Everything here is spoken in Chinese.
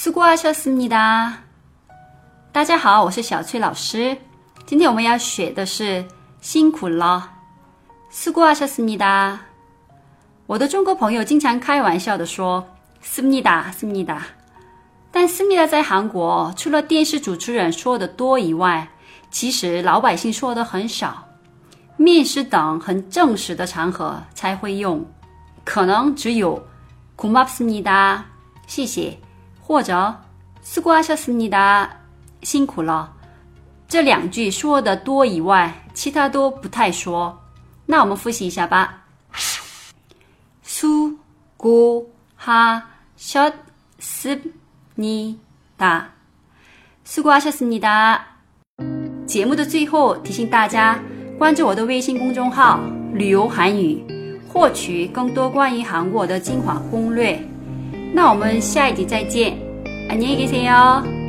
수고하셨습니다。大家好，我是小翠老师。今天我们要学的是辛苦了。수고하셨습니다。我的中国朋友经常开玩笑的说“습니다”，“습니다”。但“습니다”在韩国除了电视主持人说的多以外，其实老百姓说的很少。面试等很正式的场合才会用，可能只有“고맙습니다”，谢谢。 或者수고하셨습니다辛苦了。这两句说的多以外，其他都不太说。那我们复习一下吧。수고하셨습니 다， 수고하셨습니 다。 节目的最后提醒大家关注我的微信公众号“旅游韩语”，获取更多关于韩国的精华攻略。 那我们下一集再见，안녕히계세 요。